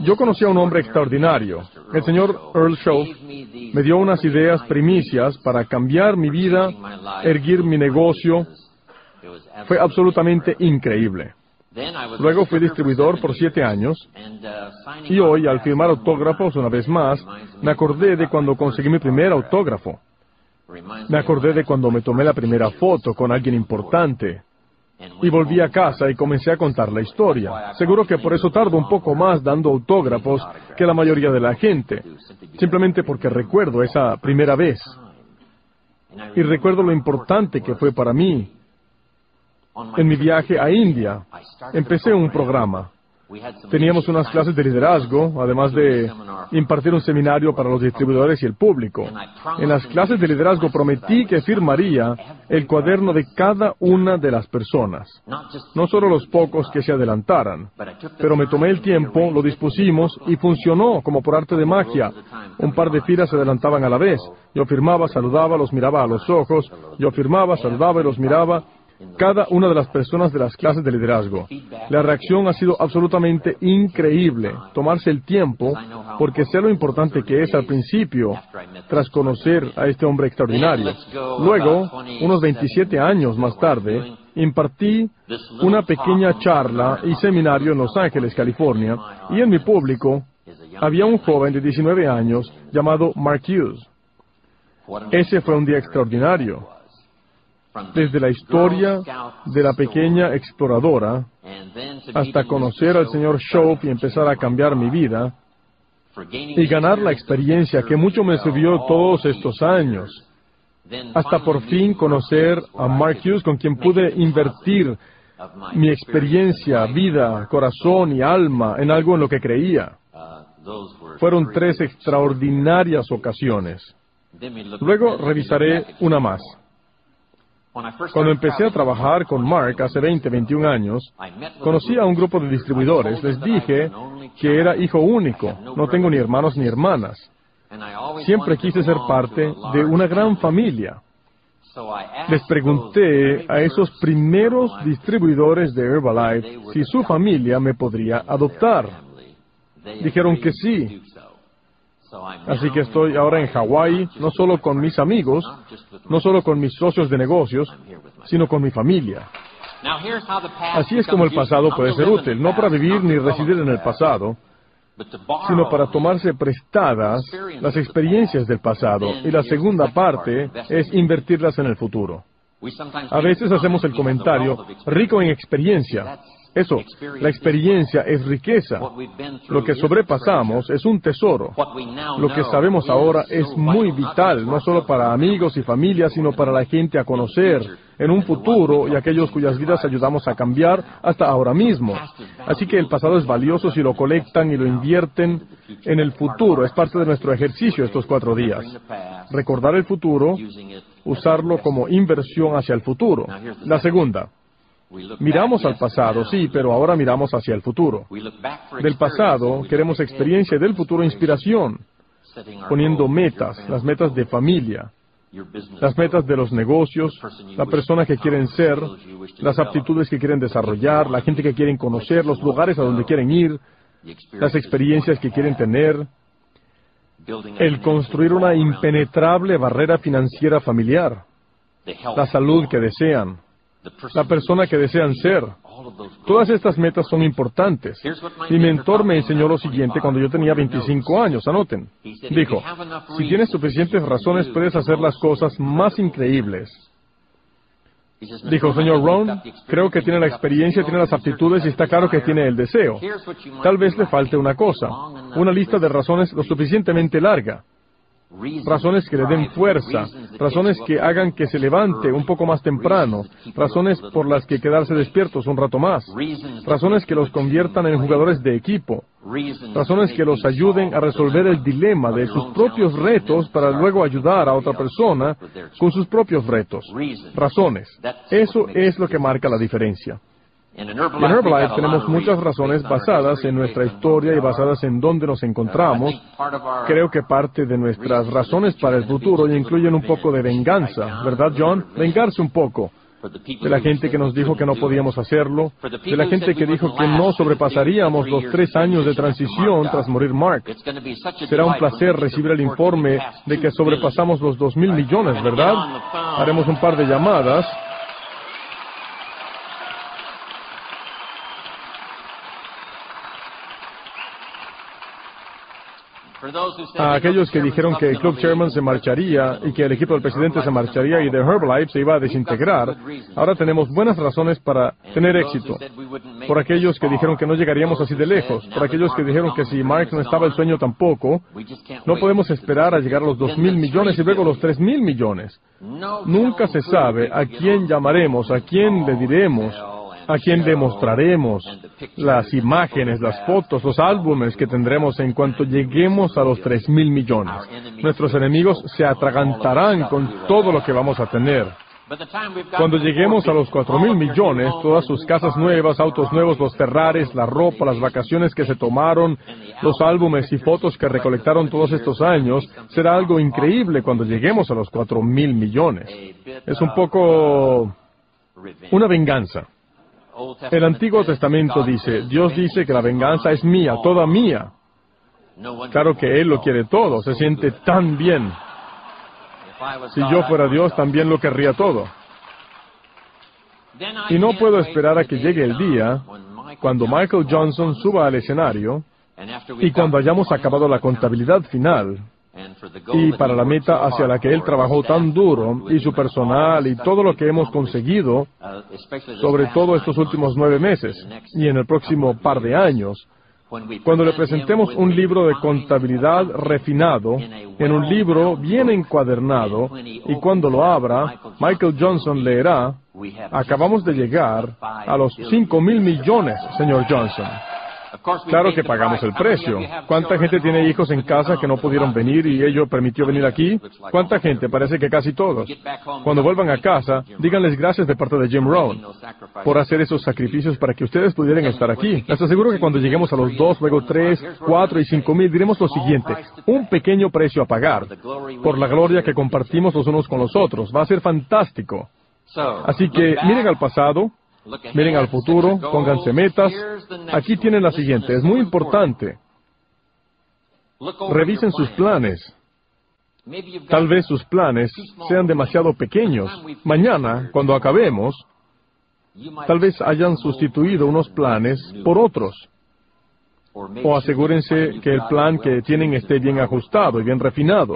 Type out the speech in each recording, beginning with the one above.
Yo conocí a un hombre extraordinario. El señor Earl Shaw me dio unas ideas primicias para cambiar mi vida, erguir mi negocio. Fue absolutamente increíble. Luego fui distribuidor por siete años y hoy, al firmar autógrafos una vez más, me acordé de cuando conseguí mi primer autógrafo. Me acordé de cuando me tomé la primera foto con alguien importante. Y volví a casa y comencé a contar la historia. Seguro que por eso tardo un poco más dando autógrafos que la mayoría de la gente. Simplemente porque recuerdo esa primera vez. Y recuerdo lo importante que fue para mí. En mi viaje a India, empecé un programa. Teníamos unas clases de liderazgo, además de impartir un seminario para los distribuidores y el público. En las clases de liderazgo prometí que firmaría el cuaderno de cada una de las personas, no solo los pocos que se adelantaran, pero me tomé el tiempo, lo dispusimos y funcionó como por arte de magia. Un par de filas se adelantaban a la vez. Yo firmaba, saludaba, los miraba a los ojos, yo firmaba, saludaba y los miraba cada una de las personas de las clases de liderazgo. La reacción ha sido absolutamente increíble. Tomarse el tiempo, porque sé lo importante que es al principio, tras conocer a este hombre extraordinario. Luego, unos 27 años más tarde, impartí una pequeña charla y seminario en Los Ángeles, California, y en mi público había un joven de 19 años llamado Mark Hughes. Ese fue un día extraordinario desde la historia de la pequeña exploradora hasta conocer al señor Shope y empezar a cambiar mi vida y ganar la experiencia que mucho me sirvió todos estos años, hasta por fin conocer a Mark Hughes con quien pude invertir mi experiencia, vida, corazón y alma en algo en lo que creía. Fueron tres extraordinarias ocasiones. Luego revisaré una más. Cuando empecé a trabajar con Mark hace 20, 21 años, conocí a un grupo de distribuidores. Les dije que era hijo único, no tengo ni hermanos ni hermanas. Siempre quise ser parte de una gran familia. Les pregunté a esos primeros distribuidores de Herbalife si su familia me podría adoptar. Dijeron que sí. Así que estoy ahora en Hawái, no solo con mis amigos, no solo con mis socios de negocios, sino con mi familia. Así es como el pasado puede ser útil, no para vivir ni residir en el pasado, sino para tomarse prestadas las experiencias del pasado. Y la segunda parte es invertirlas en el futuro. A veces hacemos el comentario, rico en experiencia. Eso, la experiencia es riqueza. Lo que sobrepasamos es un tesoro. Lo que sabemos ahora es muy vital, no solo para amigos y familia, sino para la gente a conocer en un futuro y aquellos cuyas vidas ayudamos a cambiar hasta ahora mismo. Así que el pasado es valioso si lo colectan y lo invierten en el futuro. Es parte de nuestro ejercicio estos cuatro días. Recordar el futuro, usarlo como inversión hacia el futuro. La segunda. Miramos al pasado, sí, pero ahora miramos hacia el futuro. Del pasado queremos experiencia, del futuro inspiración, poniendo metas, las metas de familia, las metas de los negocios, la persona que quieren ser, las aptitudes que quieren desarrollar, la gente que quieren conocer, los lugares a donde quieren ir, las experiencias que quieren tener, el construir una impenetrable barrera financiera familiar, la salud que desean, la persona que desean ser. Todas estas metas son importantes. Mi mentor me enseñó lo siguiente cuando yo tenía 25 años, anoten. Dijo, si tienes suficientes razones puedes hacer las cosas más increíbles. Dijo, señor Ron, creo que tiene la experiencia, tiene las aptitudes y está claro que tiene el deseo. Tal vez le falte una cosa, una lista de razones lo suficientemente larga razones que le den fuerza, razones que hagan que se levante un poco más temprano, razones por las que quedarse despiertos un rato más, razones que los conviertan en jugadores de equipo, razones que los ayuden a resolver el dilema de sus propios retos para luego ayudar a otra persona con sus propios retos. Razones. Eso es lo que marca la diferencia. En Herbalife tenemos muchas razones basadas en nuestra historia y basadas en dónde nos encontramos. Creo que parte de nuestras razones para el futuro incluyen un poco de venganza, ¿verdad, John? Vengarse un poco. de la gente que nos dijo que no podíamos hacerlo, de la gente que dijo que no sobrepasaríamos los tres años de transición tras morir Mark. Será un placer recibir el informe de que sobrepasamos los dos mil millones, ¿verdad? Haremos un par de llamadas. A aquellos que dijeron que el Club Chairman se marcharía y que el equipo del presidente se marcharía y de Herbalife se iba a desintegrar, ahora tenemos buenas razones para tener éxito. Por aquellos que dijeron que no llegaríamos así de lejos, por aquellos que dijeron que si Mark no estaba el sueño tampoco, no podemos esperar a llegar a los dos mil millones y luego los tres mil millones. Nunca se sabe a quién llamaremos, a quién le diremos a quien demostraremos las imágenes, las fotos, los álbumes que tendremos en cuanto lleguemos a los tres mil millones. Nuestros enemigos se atragantarán con todo lo que vamos a tener. Cuando lleguemos a los cuatro mil millones, todas sus casas nuevas, autos nuevos, los Ferraris, la ropa, las vacaciones que se tomaron, los álbumes y fotos que recolectaron todos estos años, será algo increíble cuando lleguemos a los cuatro mil millones. Es un poco una venganza. El Antiguo Testamento dice, Dios dice que la venganza es mía, toda mía. Claro que Él lo quiere todo, se siente tan bien. Si yo fuera Dios, también lo querría todo. Y no puedo esperar a que llegue el día cuando Michael Johnson suba al escenario y cuando hayamos acabado la contabilidad final y para la meta hacia la que él trabajó tan duro y su personal y todo lo que hemos conseguido, sobre todo estos últimos nueve meses y en el próximo par de años, cuando le presentemos un libro de contabilidad refinado, en un libro bien encuadernado, y cuando lo abra, Michael Johnson leerá, acabamos de llegar a los cinco mil millones, señor Johnson. Claro que pagamos el precio. ¿Cuánta gente tiene hijos en casa que no pudieron venir y ello permitió venir aquí? ¿Cuánta gente? Parece que casi todos. Cuando vuelvan a casa, díganles gracias de parte de Jim Rohn por hacer esos sacrificios para que ustedes pudieran estar aquí. Les aseguro que cuando lleguemos a los dos, luego tres, cuatro y cinco mil, diremos lo siguiente. Un pequeño precio a pagar por la gloria que compartimos los unos con los otros. Va a ser fantástico. Así que miren al pasado, Miren al futuro, pónganse metas. Aquí tienen la siguiente, es muy importante. Revisen sus planes. Tal vez sus planes sean demasiado pequeños. Mañana, cuando acabemos, tal vez hayan sustituido unos planes por otros. O asegúrense que el plan que tienen esté bien ajustado y bien refinado.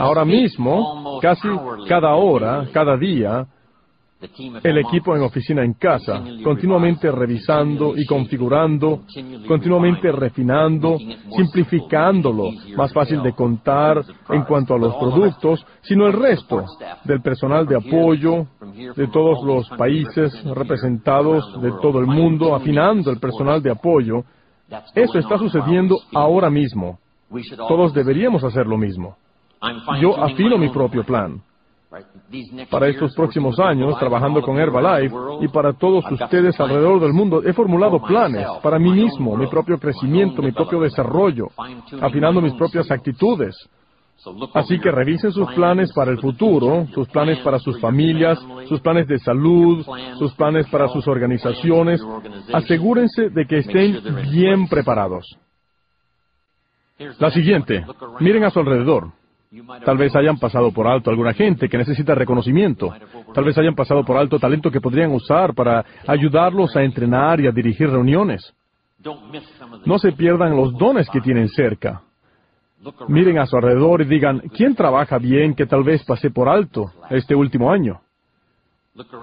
Ahora mismo, casi cada hora, cada día, el equipo en oficina en casa, continuamente revisando y configurando, continuamente refinando, simplificándolo, más fácil de contar en cuanto a los productos, sino el resto del personal de apoyo de todos los países representados de todo el mundo, afinando el personal de apoyo. Eso está sucediendo ahora mismo. Todos deberíamos hacer lo mismo. Yo afino mi propio plan para estos próximos años, trabajando con Herbalife y para todos ustedes alrededor del mundo, he formulado planes para mí mismo, mi propio crecimiento, mi propio desarrollo, afinando mis propias actitudes. Así que revisen sus planes para el futuro, sus planes para sus familias, sus planes de salud, sus planes para sus organizaciones. Asegúrense de que estén bien preparados. La siguiente, miren a su alrededor. Tal vez hayan pasado por alto alguna gente que necesita reconocimiento. Tal vez hayan pasado por alto talento que podrían usar para ayudarlos a entrenar y a dirigir reuniones. No se pierdan los dones que tienen cerca. Miren a su alrededor y digan, ¿quién trabaja bien que tal vez pase por alto este último año?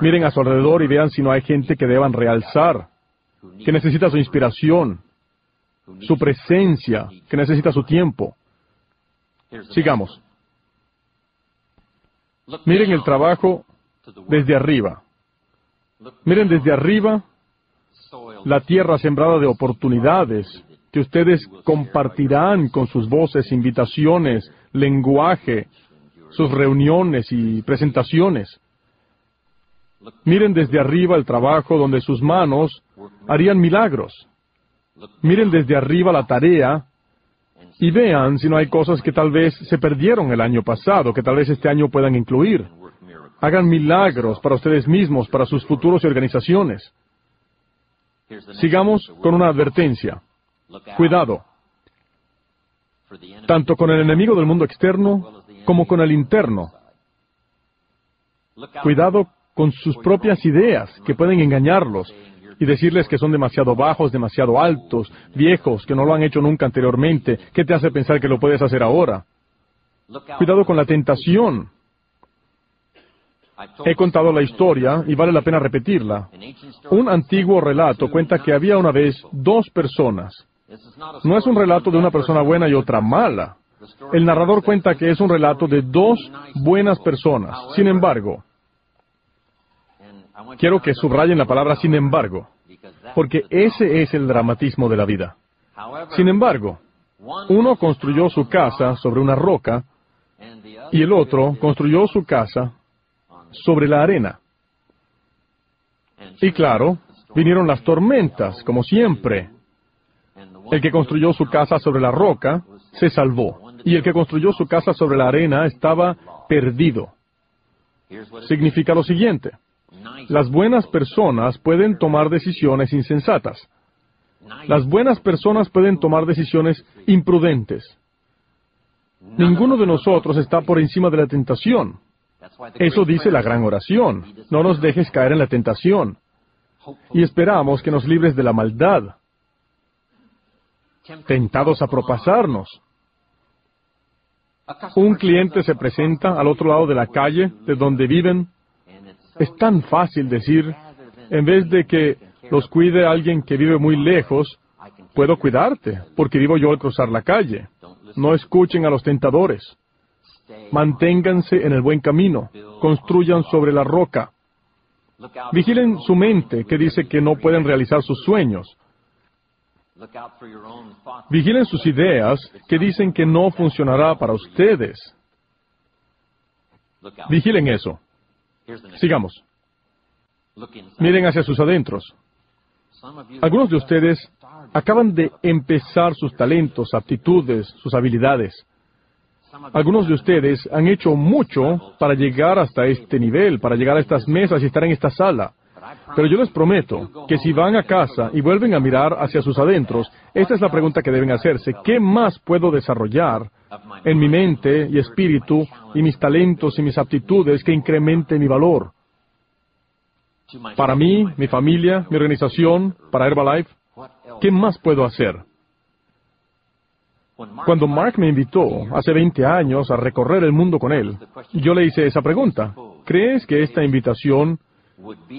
Miren a su alrededor y vean si no hay gente que deban realzar, que necesita su inspiración, su presencia, que necesita su tiempo. Sigamos. Miren el trabajo desde arriba. Miren desde arriba la tierra sembrada de oportunidades que ustedes compartirán con sus voces, invitaciones, lenguaje, sus reuniones y presentaciones. Miren desde arriba el trabajo donde sus manos harían milagros. Miren desde arriba la tarea y vean si no hay cosas que tal vez se perdieron el año pasado, que tal vez este año puedan incluir. Hagan milagros para ustedes mismos, para sus futuros y organizaciones. Sigamos con una advertencia. Cuidado. Tanto con el enemigo del mundo externo como con el interno. Cuidado con sus propias ideas que pueden engañarlos y decirles que son demasiado bajos, demasiado altos, viejos, que no lo han hecho nunca anteriormente. ¿Qué te hace pensar que lo puedes hacer ahora? Cuidado con la tentación. He contado la historia y vale la pena repetirla. Un antiguo relato cuenta que había una vez dos personas. No es un relato de una persona buena y otra mala. El narrador cuenta que es un relato de dos buenas personas. Sin embargo, quiero que subrayen la palabra sin embargo, porque ese es el dramatismo de la vida. Sin embargo, uno construyó su casa sobre una roca y el otro construyó su casa sobre la arena. Y claro, vinieron las tormentas, como siempre. El que construyó su casa sobre la roca se salvó, y el que construyó su casa sobre la arena estaba perdido. Significa lo siguiente. Las buenas personas pueden tomar decisiones insensatas. Las buenas personas pueden tomar decisiones imprudentes. Ninguno de nosotros está por encima de la tentación. Eso dice la gran oración. No nos dejes caer en la tentación. Y esperamos que nos libres de la maldad. Tentados a propasarnos. Un cliente se presenta al otro lado de la calle de donde viven. Es tan fácil decir, en vez de que los cuide alguien que vive muy lejos, puedo cuidarte, porque vivo yo al cruzar la calle. No escuchen a los tentadores. Manténganse en el buen camino. Construyan sobre la roca. Vigilen su mente, que dice que no pueden realizar sus sueños. Vigilen sus ideas, que dicen que no funcionará para ustedes. Vigilen eso. Sigamos. Miren hacia sus adentros. Algunos de ustedes acaban de empezar sus talentos, aptitudes, sus habilidades. Algunos de ustedes han hecho mucho para llegar hasta este nivel, para llegar a estas mesas y estar en esta sala. Pero yo les prometo que si van a casa y vuelven a mirar hacia sus adentros, esta es la pregunta que deben hacerse. ¿Qué más puedo desarrollar en mi mente y espíritu y mis talentos y mis aptitudes que incremente mi valor? Para mí, mi familia, mi organización, para Herbalife, ¿qué más puedo hacer? Cuando Mark me invitó hace 20 años a recorrer el mundo con él, yo le hice esa pregunta. ¿Crees que esta invitación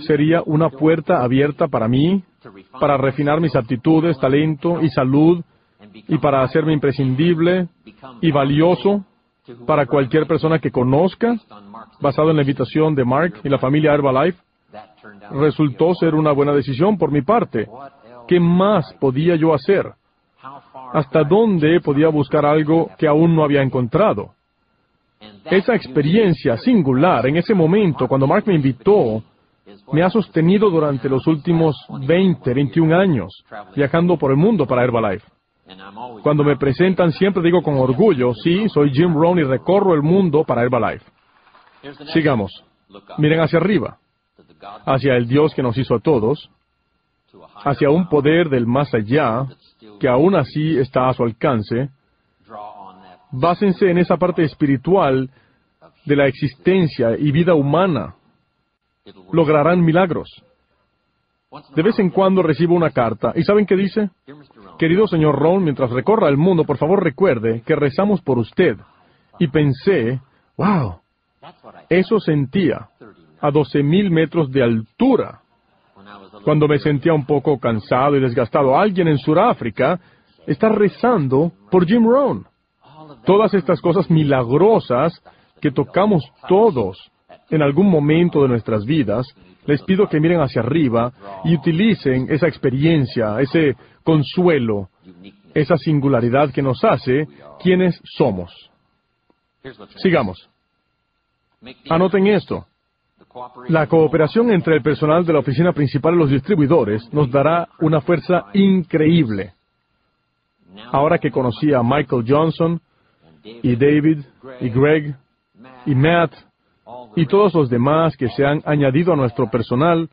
sería una puerta abierta para mí, para refinar mis aptitudes, talento y salud, y para hacerme imprescindible y valioso para cualquier persona que conozca, basado en la invitación de Mark y la familia Herbalife? Resultó ser una buena decisión por mi parte. ¿Qué más podía yo hacer? hasta dónde podía buscar algo que aún no había encontrado. Esa experiencia singular en ese momento, cuando Mark me invitó, me ha sostenido durante los últimos 20, 21 años, viajando por el mundo para Herbalife. Cuando me presentan siempre digo con orgullo, sí, soy Jim Rohn y recorro el mundo para Herbalife. Sigamos. Miren hacia arriba, hacia el Dios que nos hizo a todos, hacia un poder del más allá que aún así está a su alcance, básense en esa parte espiritual de la existencia y vida humana. Lograrán milagros. De vez en cuando recibo una carta. ¿Y saben qué dice? Querido señor Ron, mientras recorra el mundo, por favor recuerde que rezamos por usted. Y pensé, wow, eso sentía a 12.000 metros de altura cuando me sentía un poco cansado y desgastado, alguien en Sudáfrica está rezando por Jim Rohn. Todas estas cosas milagrosas que tocamos todos en algún momento de nuestras vidas, les pido que miren hacia arriba y utilicen esa experiencia, ese consuelo, esa singularidad que nos hace quienes somos. Sigamos. Anoten esto. La cooperación entre el personal de la oficina principal y los distribuidores nos dará una fuerza increíble. Ahora que conocí a Michael Johnson y David y Greg y Matt y todos los demás que se han añadido a nuestro personal,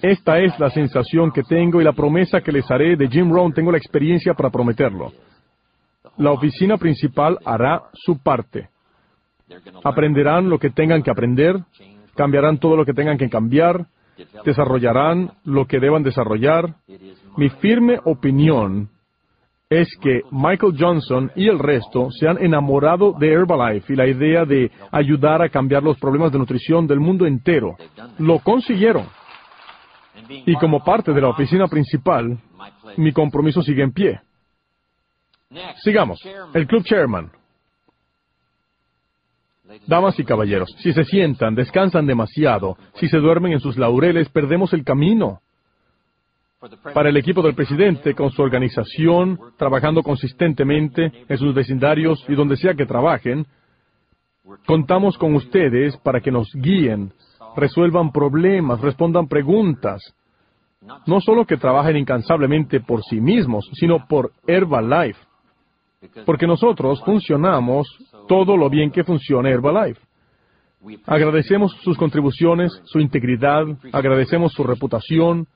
esta es la sensación que tengo y la promesa que les haré de Jim Rohn. Tengo la experiencia para prometerlo. La oficina principal hará su parte. Aprenderán lo que tengan que aprender, cambiarán todo lo que tengan que cambiar, desarrollarán lo que deban desarrollar. Mi firme opinión es que Michael Johnson y el resto se han enamorado de Herbalife y la idea de ayudar a cambiar los problemas de nutrición del mundo entero. Lo consiguieron. Y como parte de la oficina principal, mi compromiso sigue en pie. Sigamos. El Club Chairman. Damas y caballeros, si se sientan, descansan demasiado, si se duermen en sus laureles, perdemos el camino. Para el equipo del presidente, con su organización, trabajando consistentemente en sus vecindarios y donde sea que trabajen, contamos con ustedes para que nos guíen, resuelvan problemas, respondan preguntas. No solo que trabajen incansablemente por sí mismos, sino por Herbalife. Porque nosotros funcionamos todo lo bien que funciona Herbalife. Agradecemos sus contribuciones, su integridad, agradecemos su reputación.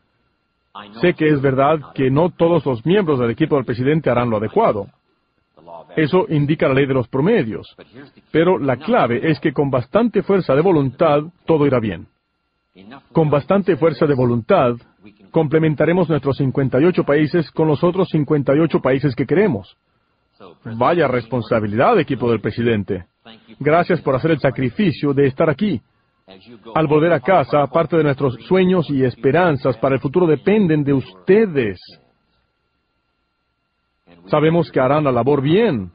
Sé que es verdad que no todos los miembros del equipo del presidente harán lo adecuado. Eso indica la ley de los promedios. Pero la clave es que con bastante fuerza de voluntad todo irá bien. Con bastante fuerza de voluntad complementaremos nuestros 58 países con los otros 58 países que queremos. Vaya responsabilidad, equipo del presidente. Gracias por hacer el sacrificio de estar aquí. Al volver a casa, parte de nuestros sueños y esperanzas para el futuro dependen de ustedes. Sabemos que harán la labor bien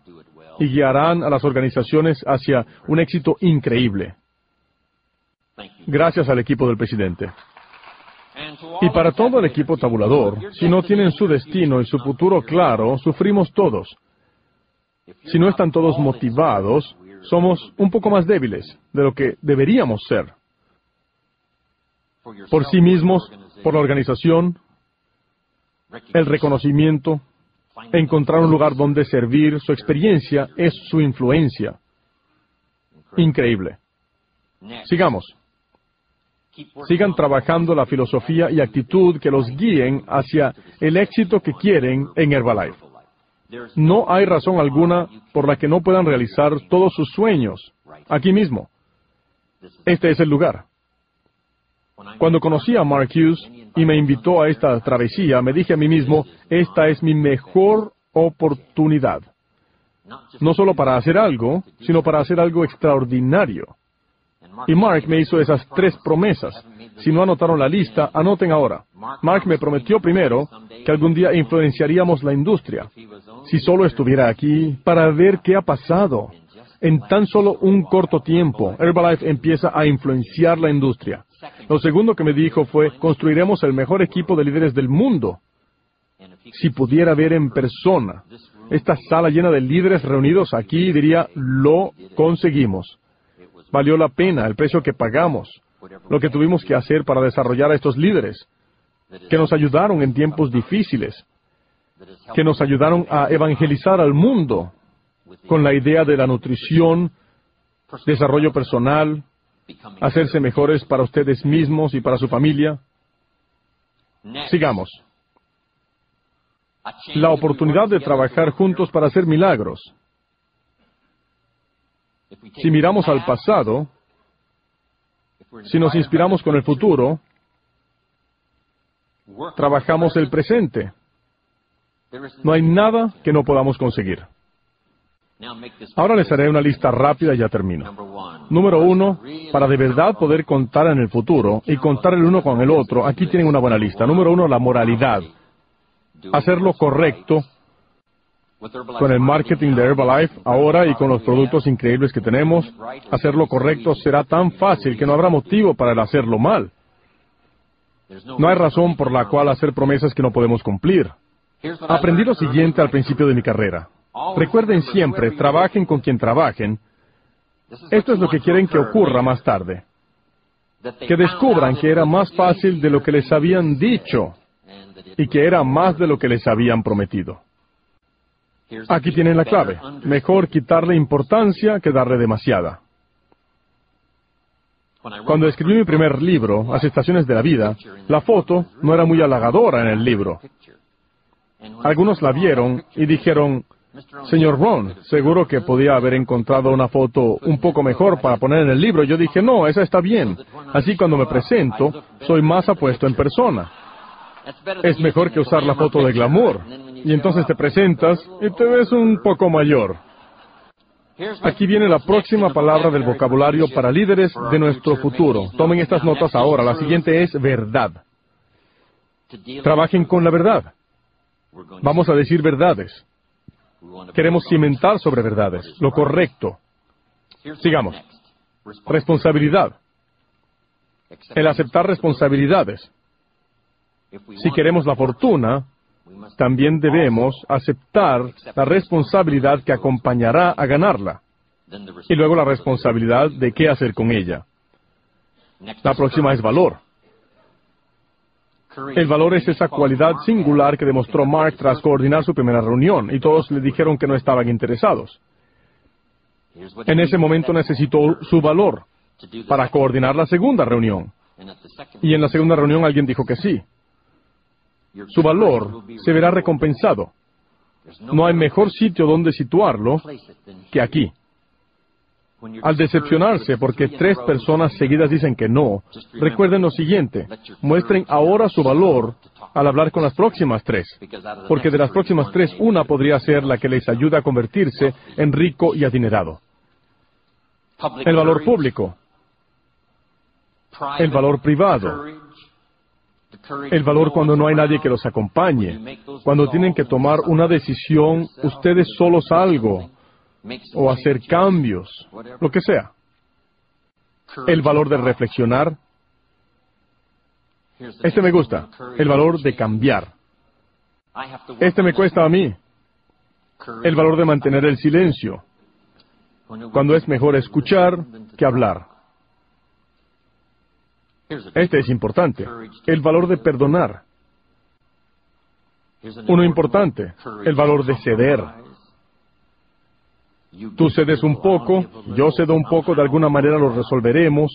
y guiarán a las organizaciones hacia un éxito increíble. Gracias al equipo del presidente. Y para todo el equipo tabulador, si no tienen su destino y su futuro claro, sufrimos todos. Si no están todos motivados, somos un poco más débiles de lo que deberíamos ser. Por sí mismos, por la organización, el reconocimiento, encontrar un lugar donde servir, su experiencia es su influencia. Increíble. Sigamos. Sigan trabajando la filosofía y actitud que los guíen hacia el éxito que quieren en Herbalife. No hay razón alguna por la que no puedan realizar todos sus sueños aquí mismo. Este es el lugar. Cuando conocí a Mark Hughes y me invitó a esta travesía, me dije a mí mismo, esta es mi mejor oportunidad. No solo para hacer algo, sino para hacer algo extraordinario. Y Mark me hizo esas tres promesas. Si no anotaron la lista, anoten ahora. Mark me prometió primero que algún día influenciaríamos la industria. Si solo estuviera aquí para ver qué ha pasado. En tan solo un corto tiempo, Herbalife empieza a influenciar la industria. Lo segundo que me dijo fue, construiremos el mejor equipo de líderes del mundo. Si pudiera ver en persona esta sala llena de líderes reunidos aquí, diría, lo conseguimos. Valió la pena el precio que pagamos, lo que tuvimos que hacer para desarrollar a estos líderes, que nos ayudaron en tiempos difíciles, que nos ayudaron a evangelizar al mundo con la idea de la nutrición, desarrollo personal, hacerse mejores para ustedes mismos y para su familia. Sigamos. La oportunidad de trabajar juntos para hacer milagros. Si miramos al pasado, si nos inspiramos con el futuro, trabajamos el presente. No hay nada que no podamos conseguir. Ahora les haré una lista rápida y ya termino. Número uno, para de verdad poder contar en el futuro y contar el uno con el otro, aquí tienen una buena lista. Número uno, la moralidad. Hacer lo correcto con el marketing de Herbalife ahora y con los productos increíbles que tenemos, hacer lo correcto será tan fácil que no habrá motivo para el hacerlo mal. No hay razón por la cual hacer promesas que no podemos cumplir. Aprendí lo siguiente al principio de mi carrera. Recuerden siempre, trabajen con quien trabajen. Esto es lo que quieren que ocurra más tarde. Que descubran que era más fácil de lo que les habían dicho y que era más de lo que les habían prometido. Aquí tienen la clave. Mejor quitarle importancia que darle demasiada. Cuando escribí mi primer libro, Las Estaciones de la Vida, la foto no era muy halagadora en el libro. Algunos la vieron y dijeron, Señor Ron, seguro que podía haber encontrado una foto un poco mejor para poner en el libro. Yo dije, no, esa está bien. Así cuando me presento, soy más apuesto en persona. Es mejor que usar la foto de glamour. Y entonces te presentas y te ves un poco mayor. Aquí viene la próxima palabra del vocabulario para líderes de nuestro futuro. Tomen estas notas ahora. La siguiente es verdad. Trabajen con la verdad. Vamos a decir verdades. Queremos cimentar sobre verdades, lo correcto. Sigamos. Responsabilidad. El aceptar responsabilidades. Si queremos la fortuna, también debemos aceptar la responsabilidad que acompañará a ganarla y luego la responsabilidad de qué hacer con ella. La próxima es valor. El valor es esa cualidad singular que demostró Mark tras coordinar su primera reunión y todos le dijeron que no estaban interesados. En ese momento necesitó su valor para coordinar la segunda reunión. Y en la segunda reunión alguien dijo que sí. Su valor se verá recompensado. No hay mejor sitio donde situarlo que aquí. Al decepcionarse porque tres personas seguidas dicen que no, recuerden lo siguiente, muestren ahora su valor al hablar con las próximas tres, porque de las próximas tres una podría ser la que les ayuda a convertirse en rico y adinerado. El valor público, el valor privado, el valor cuando no hay nadie que los acompañe, cuando tienen que tomar una decisión ustedes solos algo, o hacer cambios, lo que sea. El valor de reflexionar. Este me gusta, el valor de cambiar. Este me cuesta a mí. El valor de mantener el silencio, cuando es mejor escuchar que hablar. Este es importante. El valor de perdonar. Uno importante. El valor de ceder. Tú cedes un poco, yo cedo un poco, de alguna manera lo resolveremos.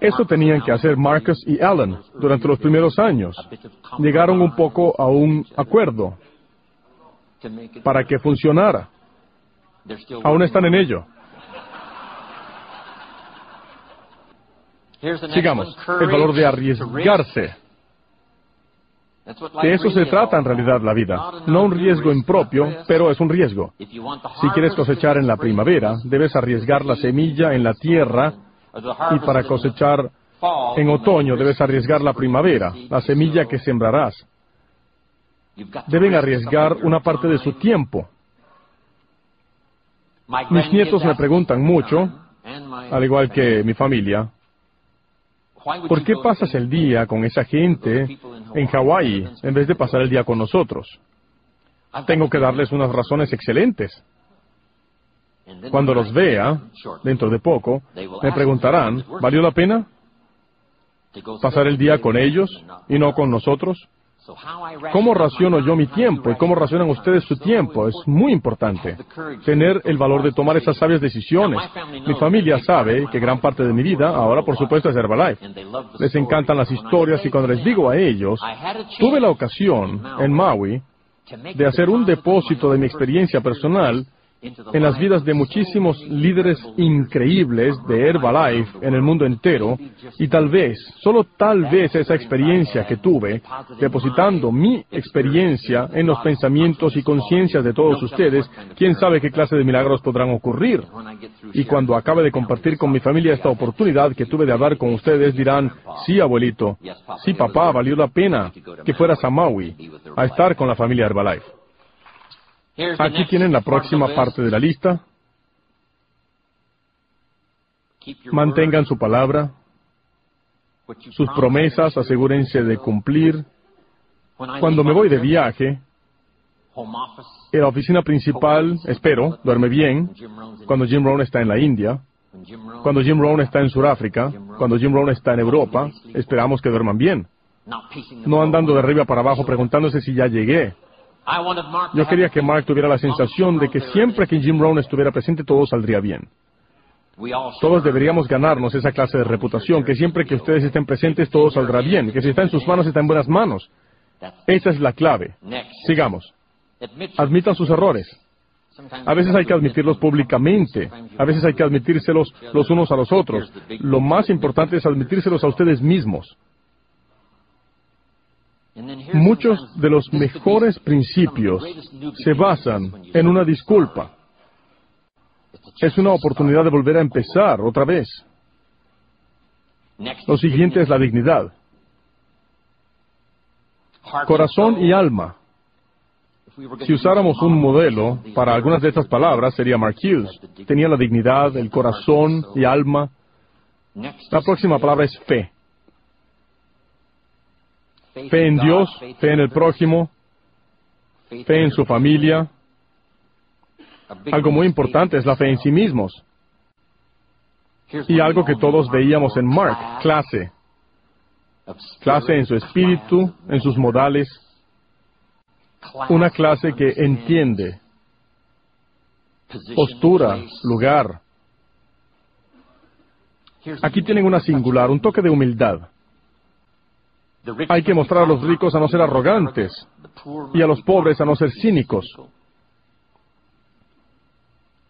Eso tenían que hacer Marcus y Alan durante los primeros años. Llegaron un poco a un acuerdo para que funcionara. Aún están en ello. Sigamos. El valor de arriesgarse. De eso se trata en realidad la vida. No un riesgo impropio, pero es un riesgo. Si quieres cosechar en la primavera, debes arriesgar la semilla en la tierra y para cosechar en otoño debes arriesgar la primavera, la semilla que sembrarás. Deben arriesgar una parte de su tiempo. Mis nietos me preguntan mucho, al igual que mi familia, ¿Por qué pasas el día con esa gente en Hawái en vez de pasar el día con nosotros? Tengo que darles unas razones excelentes. Cuando los vea, dentro de poco, me preguntarán, ¿valió la pena pasar el día con ellos y no con nosotros? ¿Cómo raciono yo mi tiempo y cómo racionan ustedes su tiempo? Es muy importante. Tener el valor de tomar esas sabias decisiones. Mi familia sabe que gran parte de mi vida, ahora por supuesto, es Herbalife. Les encantan las historias y cuando les digo a ellos, tuve la ocasión en Maui de hacer un depósito de mi experiencia personal en las vidas de muchísimos líderes increíbles de Herbalife en el mundo entero y tal vez, solo tal vez esa experiencia que tuve, depositando mi experiencia en los pensamientos y conciencias de todos ustedes, quién sabe qué clase de milagros podrán ocurrir. Y cuando acabe de compartir con mi familia esta oportunidad que tuve de hablar con ustedes, dirán, sí, abuelito, sí, papá, valió la pena que fueras a Maui a estar con la familia Herbalife. Aquí tienen la próxima parte de la lista. Mantengan su palabra, sus promesas, asegúrense de cumplir. Cuando me voy de viaje, en la oficina principal, espero, duerme bien. Cuando Jim Rohn está en la India, cuando Jim Rohn está en Sudáfrica, cuando Jim Rohn está en Europa, esperamos que duerman bien. No andando de arriba para abajo preguntándose si ya llegué. Yo quería que Mark tuviera la sensación de que siempre que Jim Rohn estuviera presente todo saldría bien. Todos deberíamos ganarnos esa clase de reputación, que siempre que ustedes estén presentes todo saldrá bien, que si está en sus manos está en buenas manos. Esa es la clave. Sigamos. Admitan sus errores. A veces hay que admitirlos públicamente, a veces hay que admitírselos los unos a los otros. Lo más importante es admitírselos a ustedes mismos. Muchos de los mejores principios se basan en una disculpa. Es una oportunidad de volver a empezar otra vez. Lo siguiente es la dignidad. Corazón y alma. Si usáramos un modelo para algunas de estas palabras, sería Mark Hughes. Tenía la dignidad, el corazón y alma. La próxima palabra es fe. Fe en Dios, fe en el prójimo, fe en su familia. Algo muy importante es la fe en sí mismos. Y algo que todos veíamos en Mark, clase. Clase en su espíritu, en sus modales. Una clase que entiende postura, lugar. Aquí tienen una singular, un toque de humildad. Hay que mostrar a los ricos a no ser arrogantes y a los pobres a no ser cínicos.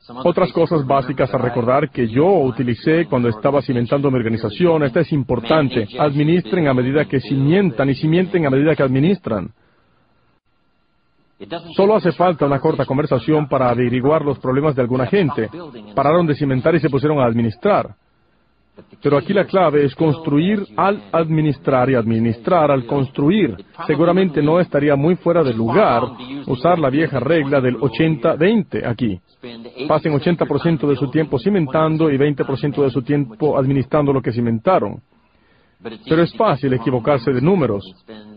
Otras cosas básicas a recordar que yo utilicé cuando estaba cimentando mi organización, esta es importante. Administren a medida que cimientan y cimienten a medida que administran. Solo hace falta una corta conversación para averiguar los problemas de alguna gente. Pararon de cimentar y se pusieron a administrar. Pero aquí la clave es construir al administrar y administrar al construir. Seguramente no estaría muy fuera de lugar usar la vieja regla del 80-20 aquí. Pasen 80% de su tiempo cimentando y 20% de su tiempo administrando lo que cimentaron. Pero es fácil equivocarse de números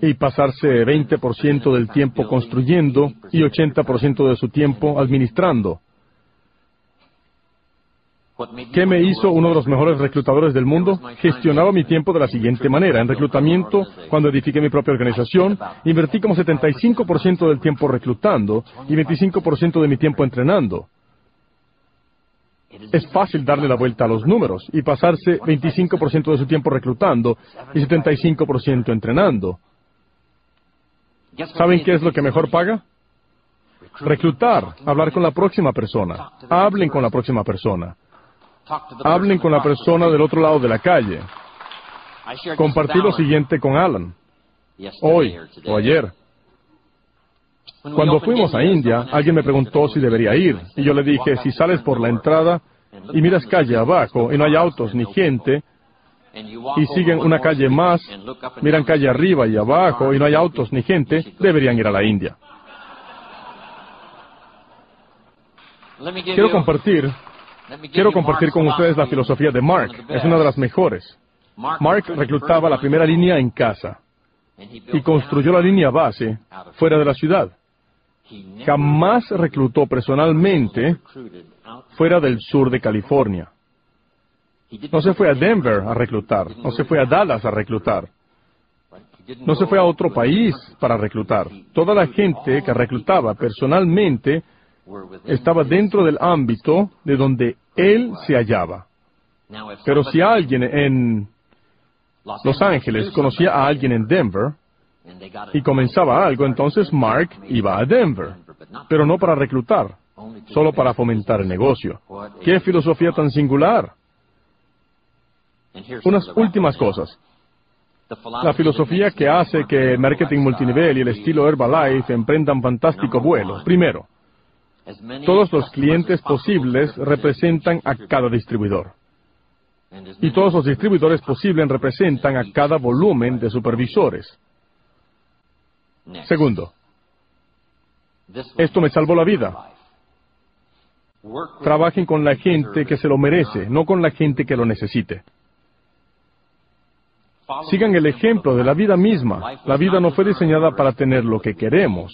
y pasarse 20% del tiempo construyendo y 80% de su tiempo administrando. ¿Qué me hizo uno de los mejores reclutadores del mundo? Gestionaba mi tiempo de la siguiente manera. En reclutamiento, cuando edifiqué mi propia organización, invertí como 75% del tiempo reclutando y 25% de mi tiempo entrenando. Es fácil darle la vuelta a los números y pasarse 25% de su tiempo reclutando y 75% entrenando. ¿Saben qué es lo que mejor paga? Reclutar, hablar con la próxima persona. Hablen con la próxima persona. Hablen con la persona del otro lado de la calle. Compartí lo siguiente con Alan. Hoy o ayer. Cuando fuimos a India, alguien me preguntó si debería ir. Y yo le dije, si sales por la entrada y miras calle abajo y no hay autos ni gente, y siguen una calle más, miran calle arriba y abajo y no hay autos ni gente, deberían ir a la India. Quiero compartir Quiero compartir con ustedes la filosofía de Mark. Es una de las mejores. Mark reclutaba la primera línea en casa y construyó la línea base fuera de la ciudad. Jamás reclutó personalmente fuera del sur de California. No se fue a Denver a reclutar, no se fue a Dallas a reclutar, no se fue a otro país para reclutar. Toda la gente que reclutaba personalmente estaba dentro del ámbito de donde él se hallaba. Pero si alguien en Los Ángeles conocía a alguien en Denver y comenzaba algo, entonces Mark iba a Denver, pero no para reclutar, solo para fomentar el negocio. ¡Qué filosofía tan singular! Unas últimas cosas. La filosofía que hace que marketing multinivel y el estilo Herbalife emprendan fantástico vuelo. Primero, todos los clientes posibles representan a cada distribuidor. Y todos los distribuidores posibles representan a cada volumen de supervisores. Segundo, esto me salvó la vida. Trabajen con la gente que se lo merece, no con la gente que lo necesite. Sigan el ejemplo de la vida misma. La vida no fue diseñada para tener lo que queremos.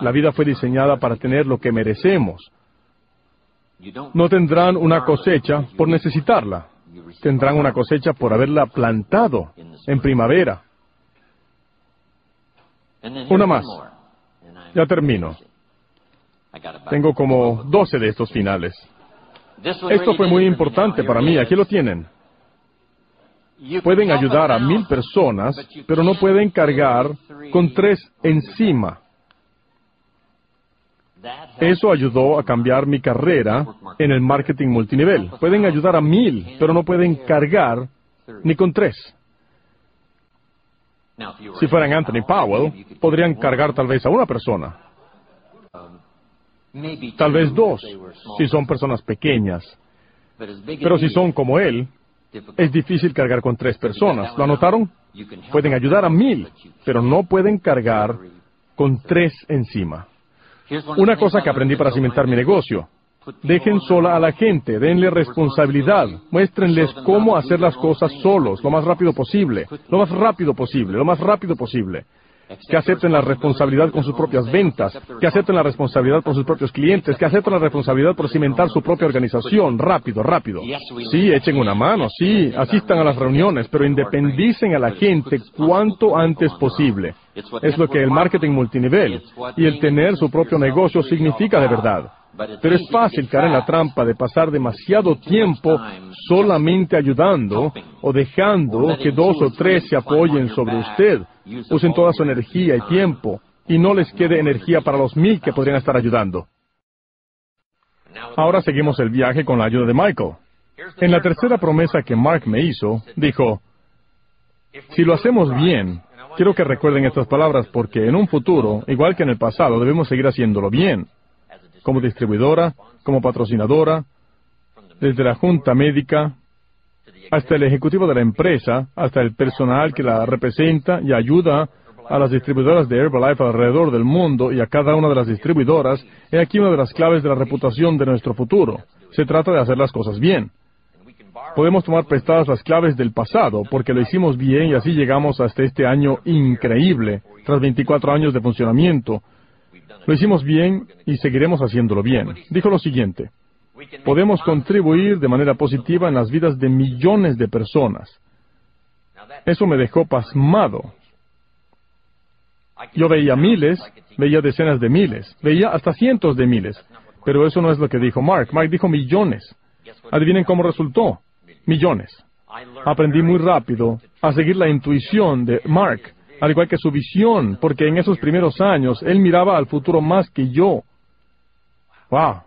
La vida fue diseñada para tener lo que merecemos. No tendrán una cosecha por necesitarla. Tendrán una cosecha por haberla plantado en primavera. Una más. Ya termino. Tengo como 12 de estos finales. Esto fue muy importante para mí. Aquí lo tienen. Pueden ayudar a mil personas, pero no pueden cargar con tres encima. Eso ayudó a cambiar mi carrera en el marketing multinivel. Pueden ayudar a mil, pero no pueden cargar ni con tres. Si fueran Anthony Powell, podrían cargar tal vez a una persona, tal vez dos, si son personas pequeñas. Pero si son como él, es difícil cargar con tres personas. ¿Lo anotaron? Pueden ayudar a mil, pero no pueden cargar con tres encima. Una cosa que aprendí para cimentar mi negocio. Dejen sola a la gente, denle responsabilidad, muéstrenles cómo hacer las cosas solos, lo más rápido posible, lo más rápido posible, lo más rápido posible. Que acepten la responsabilidad con sus propias ventas, que acepten la responsabilidad con sus propios clientes, que acepten la responsabilidad por cimentar su propia organización, rápido, rápido. Sí, echen una mano, sí, asistan a las reuniones, pero independicen a la gente cuanto antes posible. Es lo que el marketing multinivel y el tener su propio negocio significa de verdad. Pero es fácil caer en la trampa de pasar demasiado tiempo solamente ayudando o dejando que dos o tres se apoyen sobre usted, usen toda su energía y tiempo y no les quede energía para los mil que podrían estar ayudando. Ahora seguimos el viaje con la ayuda de Michael. En la tercera promesa que Mark me hizo, dijo, si lo hacemos bien, quiero que recuerden estas palabras porque en un futuro, igual que en el pasado, debemos seguir haciéndolo bien como distribuidora, como patrocinadora, desde la junta médica hasta el ejecutivo de la empresa, hasta el personal que la representa y ayuda a las distribuidoras de Herbalife alrededor del mundo y a cada una de las distribuidoras, he aquí una de las claves de la reputación de nuestro futuro. Se trata de hacer las cosas bien. Podemos tomar prestadas las claves del pasado porque lo hicimos bien y así llegamos hasta este año increíble, tras 24 años de funcionamiento, lo hicimos bien y seguiremos haciéndolo bien. Dijo lo siguiente, podemos contribuir de manera positiva en las vidas de millones de personas. Eso me dejó pasmado. Yo veía miles, veía decenas de miles, veía hasta cientos de miles, pero eso no es lo que dijo Mark. Mark dijo millones. Adivinen cómo resultó. Millones. Aprendí muy rápido a seguir la intuición de Mark al igual que su visión, porque en esos primeros años él miraba al futuro más que yo. ¡Wow!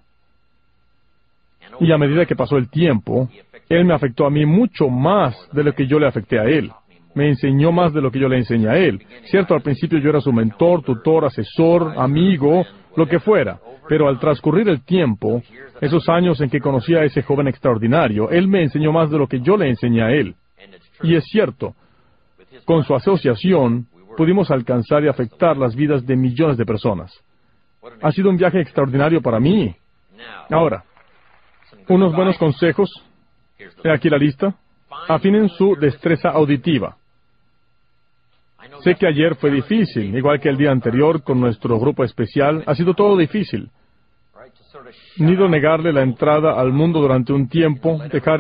Y a medida que pasó el tiempo, él me afectó a mí mucho más de lo que yo le afecté a él. Me enseñó más de lo que yo le enseñé a él. Cierto, al principio yo era su mentor, tutor, asesor, amigo, lo que fuera. Pero al transcurrir el tiempo, esos años en que conocí a ese joven extraordinario, él me enseñó más de lo que yo le enseñé a él. Y es cierto, con su asociación, pudimos alcanzar y afectar las vidas de millones de personas. Ha sido un viaje extraordinario para mí. Ahora, unos buenos consejos. He aquí la lista. Afinen su destreza auditiva. Sé que ayer fue difícil, igual que el día anterior con nuestro grupo especial. Ha sido todo difícil. Nido negarle la entrada al mundo durante un tiempo, dejar